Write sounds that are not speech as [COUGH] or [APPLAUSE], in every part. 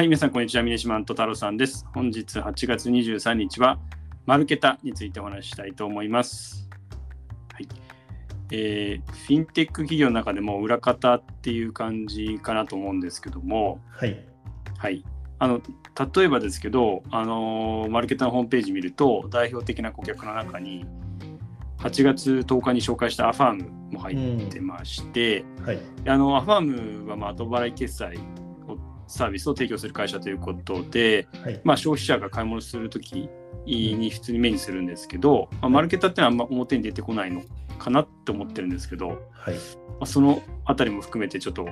はい、皆さん、こんにちは。ミネシマント太郎さんです。本日8月23日は、マルケタについてお話ししたいと思います。はいえーフィンテック企業の中でも裏方っていう感じかなと思うんですけども、はい。はい、あの例えばですけど、あのーマルケタのホームページ見ると、代表的な顧客の中に、8月10日に紹介したアファームも入ってまして、はい。あのアファームはまあ後払い決済をサービスを提供する会社ということで、はい。まあ、消費者が買い物するときに普通に目にするんですけど、まあ、マルケタってのはあんま表に出てこないのかなって思ってるんですけど、まはい。あ、そのあたりも含めてちょっと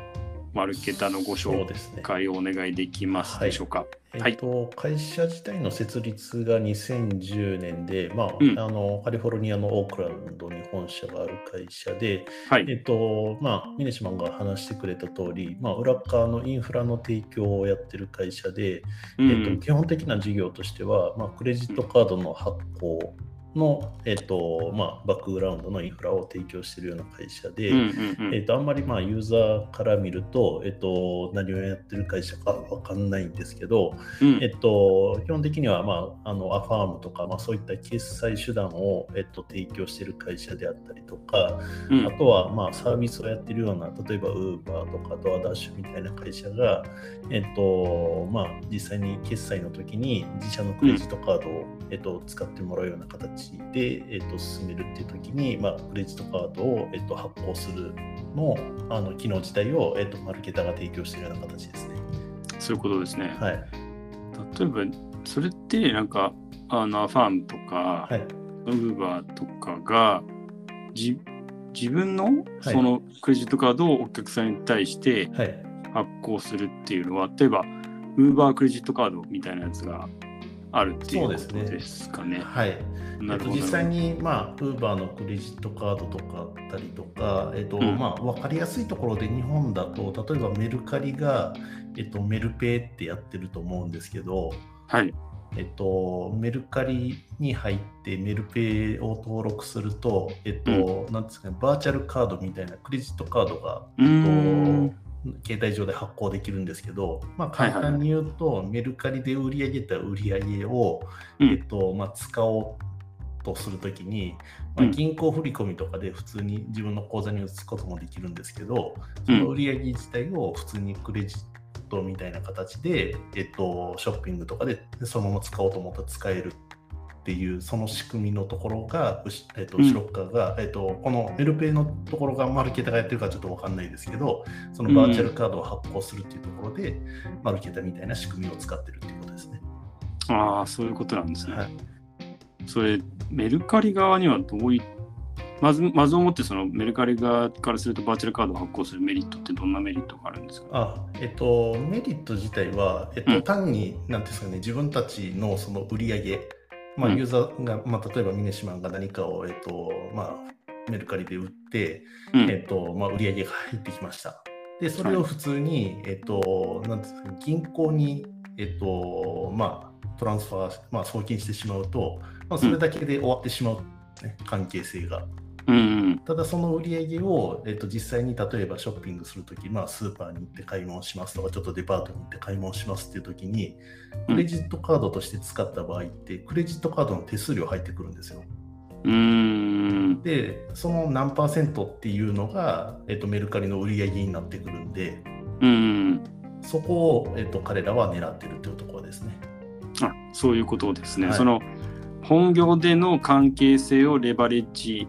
マルケタのご紹。介をお願いできますでしょうか。えっと、会社自体の設立が2010年で、まあ、うん。あの、カリフォルニアのオークランドに本社がある会社で、はい、えっと、まあ、ミネシマンが話してくれた通り、まあ、裏側のインフラの提供をやってる会社で、うん。えっと、基本的な事業としては、まあ、クレジットカードの発行の、えっとまあ、バックグラウンドのインフラを提供しているような会社で、えっとあんまりまあユーザーから見ると、えっと何をやってる会社かわかんないんですけど、うん。えっと基本的には、まあ、あのアファームとか、まあ、そういった決済手段を、えっと提供している会社であったりとか、うん。あとはまあサービスをやってるような、例えば Uber とかドアダッシュみたいな会社が、えっとまあ、実際に決済の時に自社のクレジットカードを、えっと、使ってもらうような形で、えっと、進めるっていう時に、まあ、クレジットカードを、えっと、発行するのあの機能自体を、えっと、マルケタが提供しているような形ですね。そういうことですね。はい。例えば、それってなんか、あのアファームとか、はい。ウーバーとかがじ自分のはいそのクレジットカードをお客さんに対してはい。発行するっていうのは、例えば、ウーバークレジットカードみたいなやつがあるっていうことですねですかね。はい。えっと、なるほど。実際に、まあ、ウーバーのクレジットカードとかあったりとか、えっとうんまあ、分かりやすいところで日本だと、例えばメルカリが、えっと、メルペイってやってると思うんですけど、はい。えっと、メルカリに入ってメルペイを登録すると、えっと、なんですかね、バーチャルカードみたいなクレジットカードが、えっと、携帯上で発行できるんですけど、まあ、簡単に言うと、メルカリで売り上げた売り上げを、うん。えっとまあ、使おうとするときに、まあ、うん。銀行振込とかで普通に自分の口座に移すこともできるんですけど、その売り上げ自体を普通にクレジットみたいな形で、えっと、ショッピングとかでそのまま使おうと思ったら使えるっていうその仕組みのところが、えっと、うん。後ろっ側が、えっと、このメルペイのところがマルケタがやってるかちょっとわかんないですけど、そのバーチャルカードを発行するっていうところで、マルケタみたいな仕組みを使ってるっていうことですね。ああ、そういうことなんですね。はい。それ、メルカリ側にはどういまず、まず思ってそのメルカリ側からするとバーチャルカードを発行するメリットってどんなメリットがあるんですか？あえっと、メリット自体は、えっとうん。単に、なんていうんですかね、自分たちのその売り上げ、まあ、うんユーザーが、まあ、例えばミネシマンが何かを、えっとまあ、メルカリで売って、うんえっとまあ、売り上げが入ってきました。で、それを普通に、えっと、なんですか銀行に、えっと、まあ、トランスファー、まあ、送金してしまうと、まあ、それだけで終わってしまう、ね関係性が。ただその売り上げを、えっと、実際に例えばショッピングするとき、まあ、スーパーに行って買い物しますとか、ちょっとデパートに行って買い物しますっていうときに、うんクレジットカードとして使った場合って、クレジットカードの手数料入ってくるんですよ。うーん。で、その何パーセントっていうのが、えっと、メルカリの売り上げになってくるんで、うん。そこを、えっと、彼らは狙ってるっていうところですね。あそういうことですね。はいその本業での関係性をレバレッジ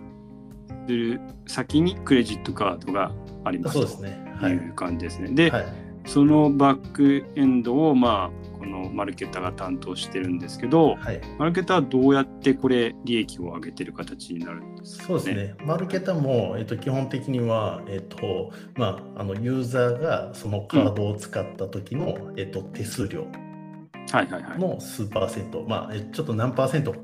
する先にクレジットカードがありますそうですね。はい。という感じですね。で、はい、そのバックエンドをまあこのマルケタが担当してるんですけど、はいマルケタはどうやってこれ利益を上げてる形になるんですか、そうですね？マルケタも、えっと、基本的には、えっと、まあ、あの、ユーザーがそのカードを使った時の、えっと、手数料はいはいはい。の数パーセント、まあ、えちょっと何パーセント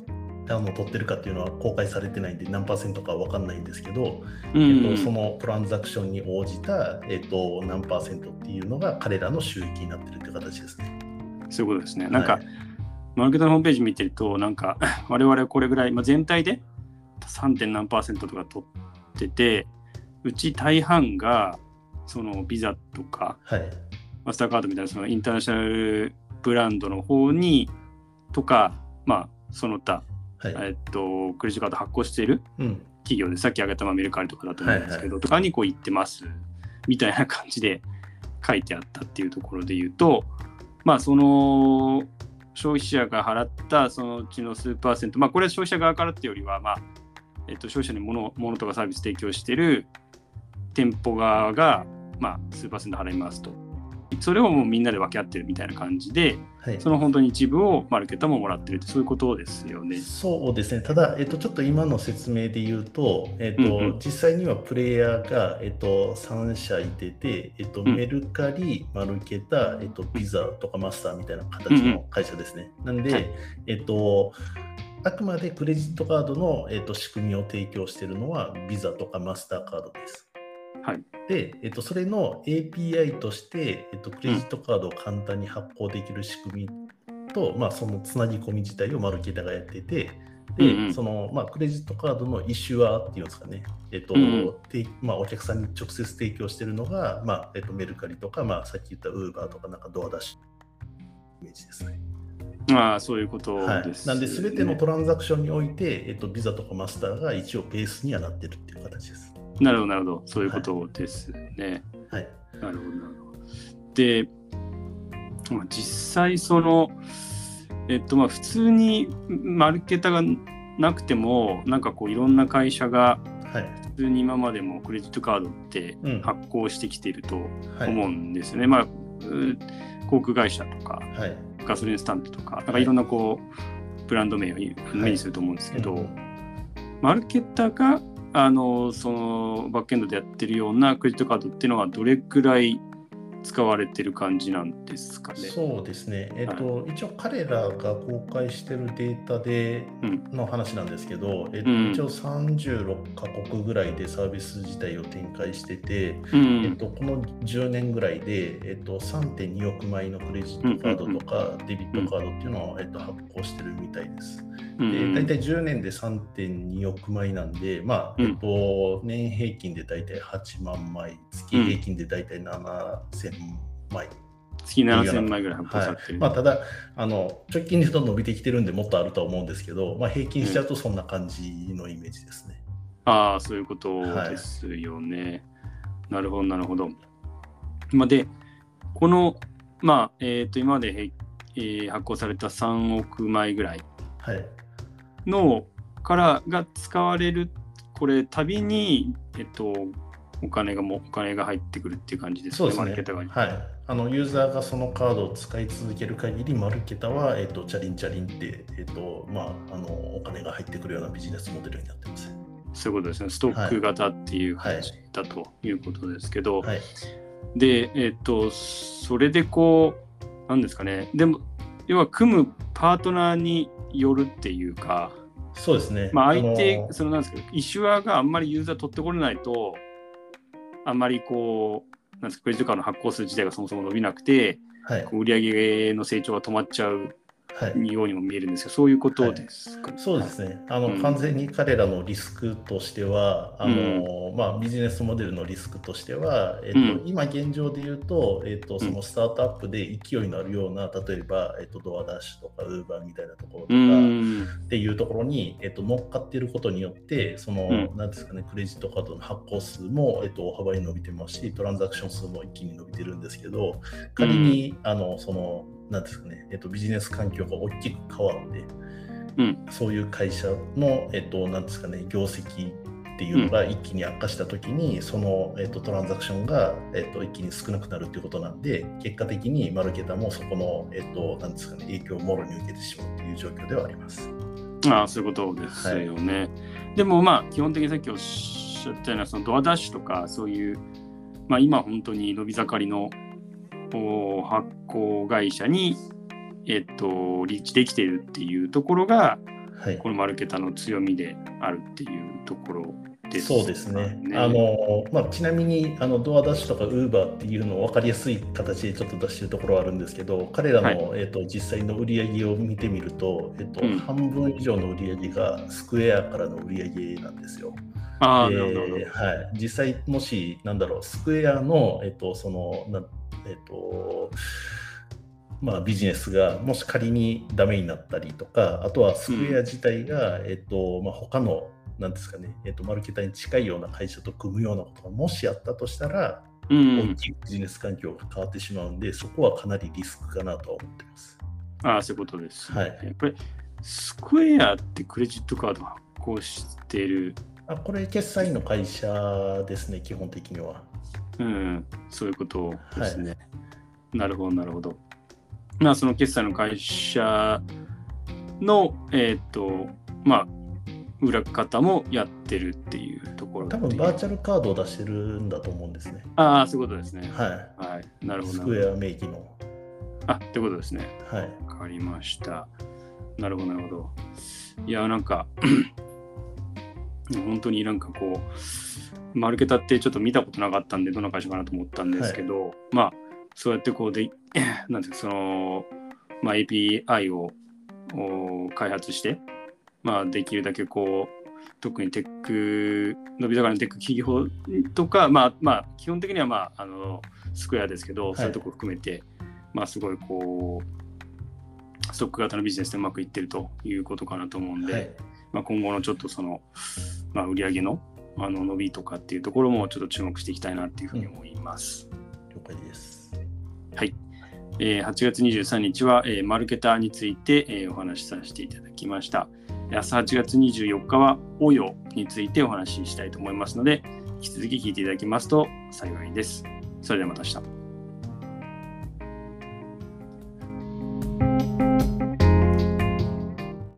あの取ってるかっていうのは公開されてないんで何パーセントかわかんないんですけど、うんえっと、そのトランザクションに応じた、えっと、何パーセントっていうのが彼らの収益になってるって形ですね。そういうことですね。なんか、はいマルケタのホームページ見てると、なんか [LAUGHS] 我々はこれぐらい、まあ、全体で 3. 点何パーセントとか取ってて、うち大半がそのビザとかはい。マスターカードみたいなそのインターナショナルブランドの方にとか、まあ、その他、はい。えっと、クレジットカード発行しているうん。企業でさっき挙げたまあメルカリとかだと思うんですけど、とかにこう行ってますみたいな感じで書いてあったっていうところで言うとまあその消費者が払ったそのうちの数パーセントまあこれは消費者側からっていうよりはまあ、えっと、消費者に物物とかサービス提供してる店舗側がまあ数パーセント払いますとそれをもうみんなで分け合ってるみたいな感じではい。その本当に一部をマルケットももらってるってそういうことですよね。そうですね、ただ、えっと、ちょっと今の説明で言うと、えっとうんうん実際にはプレイヤーが、えっと、3社いてて、えっと、うんメルカリ、マルケタ、えっと、ビザとかマスターみたいな形の会社ですね。なんで、はいえっと、あくまでクレジットカードの、えっと、仕組みを提供しているのはビザとかマスターカードです。はいで、えっと、それの API として、えっと、クレジットカードを簡単に発行できる仕組みと、まあ、そのつなぎ込み自体をマルケタがやってて、で、うんうんその、まあ、クレジットカードのイシュアーっていうんですかね、えっと、うんまあ、お客さんに直接提供してるのが、まあ、えっと、メルカリとか、まあ、さっき言ったウーバーとか、なんかドアダッシュイメージですね。まあそういうことはいです、。なんで、すべてのトランザクションにおいて、えっと、ビザとかマスターが一応ベースにはなってるっていう形です。なるほど、なるほど。そういうことですね。はい。なるほど、なるほど。で、まあ、実際、その、えっと、まあ、普通にマルケタがなくても、なんかこう、いろんな会社が、はい。普通に今までもクレジットカードってうん発行してきているとはい。思うんですよね。まあ、う航空会社とか、はい。ガソリンスタンプとか、なんかいろんなこう、ブランド名を目にすると思うんですけど、うんマルケタがあのそのバックエンドでやってるようなクレジットカードっていうのはどれくらい使われてる感じなんですかね。そうですね、えっと一応彼らが公開してるデータでうん。の話なんですけど、えっとうん。一応36カ国ぐらいでサービス自体を展開してて、うん。えっと、この10年ぐらいで、えっと、3.2億枚のクレジットカードとかデビットカードっていうのを、えっと、発行してるみたいです。うん。で大体10年で3.2億枚なんで、まあうん。えっと、年平均で大体8万枚、月平均で大体7000枚。月7000枚ぐらい発行さはいれてる。まあ、ただあの、直近で言うと伸びてきてるんでもっとあるとは思うんですけど、まあ、平均しちゃうとそんな感じのイメージですね。ああ、そういうことですよね。なるほど、なるほど。まあ、で、この、まあ、えっ、と、今までへ、えー発行された3億枚ぐらいはい、のからが使われる、これ、たびに、えっと、お金がもお金が入ってくるっていう感じですね、そうですねマルケタが。はいあの。ユーザーがそのカードを使い続ける限り、マルケタは、えっと、チャリンチャリンって、えっとまあ、あのお金が入ってくるようなビジネスモデルになってます。そういうことですね。ストック型っていう形だということですけど、はい、で、えっと、それでこう、なんですかね、でも、要は組むパートナーによるっていうか、そうですね。まあ、相手の、そのなんですか、イシュアがあんまりユーザー取ってこれないと、あんまりこう、なんですか、クレジットカードの発行数自体がそもそも伸びなくて、はい。こう売上の成長が止まっちゃうはい、ようにも見えるんですけど、そういうことですか、そうですね。あの、うん。完全に彼らのリスクとしてはあの、まあ、ビジネスモデルのリスクとしては、えっとうん。今現状で言うと,、えっとそのスタートアップで勢いのあるような例えば、えっと、ドアダッシュとかウーバーみたいなところとか、うん。っていうところに、えっと、乗っかっていることによって、その、うん。なんですかね、クレジットカードの発行数も、えっと、大幅に伸びてますし、トランザクション数も一気に伸びてるんですけど、仮に、あの、その、なんですかね、えっと、ビジネス環境が大きく変わって、うんそういう会社の、えっと、なんですかね、業績っていうのが一気に悪化したときに、その、えっと、トランザクションが、えっと、一気に少なくなるっていうことなんで、結果的にマルケタもそこの、えっと、なんですかね、影響をもろに受けてしまうという状況ではあります。ああ、そういうことですよね。でもまあ、基本的にさっきおっしゃったような、そのドアダッシュとか、そういう、まあ今本当に伸び盛りのお発行会社に、えっと、リーチできているっていうところが、はい。このマルケタの強みであるっていうところですかそうですね。あのまあ、ちなみにあのドアダッシュとかウーバーっていうのを分かりやすい形でちょっと出してるところはあるんですけど、彼らの、はい。えっと実際の売り上げを見てみると、えっとうん。半分以上の売り上げがスクエアからの売り上げなんですよ。ああ、えはい、実際、もし、なんだろう、スクエアの、えっと、その、なえっと、まあ、ビジネスがもし仮にダメになったりとか、あとはスクエア自体が、えっと、まあ、他の、なんですかね、えっと、マルケタに近いような会社と組むようなことがもしあったとしたら、うん大。きいビジネス環境が変わってしまうんで、そこはかなりリスクかなとは思ってます。ああ、そういうことです、ね。はいこれ、スクエアってクレジットカード発行してる、あこれ、決済の会社ですね、基本的には。うん、そういうことですね。なるほど、なるほど。まあ、その決済の会社の、えっ、と、まあ、裏方もやってるっていうところ多分バーチャルカードを出してるんだと思うんですね。ああ、そういうことですね。ははい。なるい。ほど。スクエア名義の。あ、ってことですね。はい。わかりました。なるほど、なるほど。いや、なんか、[CLEARS THROAT] 本当になんかこう、マルケタってちょっと見たことなかったんで、どんな会社かなと思ったんですけど、まあ、そうやってこうで、[CLEARS THROAT] なんていうか、その、まあ、API をお開発して、まあ、できるだけこう、特にテック、伸び盛りのテック企業とか、まあ、まあ、基本的には、まあ、あの、スクエアですけど、いそういうとこ含めて、まあ、すごいこう、ストック型のビジネスでうまくいってるということかなと思うんで、はい。まあ、今後のちょっとその、まあ、売上のあの伸びとかっていうところもちょっと注目していきたいなっていうふうに思います。了解です。はいえー8月23日は、えーマルケターについて、えーお話しさせていただきました。明日8月24日は、オヨについてお話ししたいと思いますので、引き続き聞いていただきますと幸いです。それではまた明日。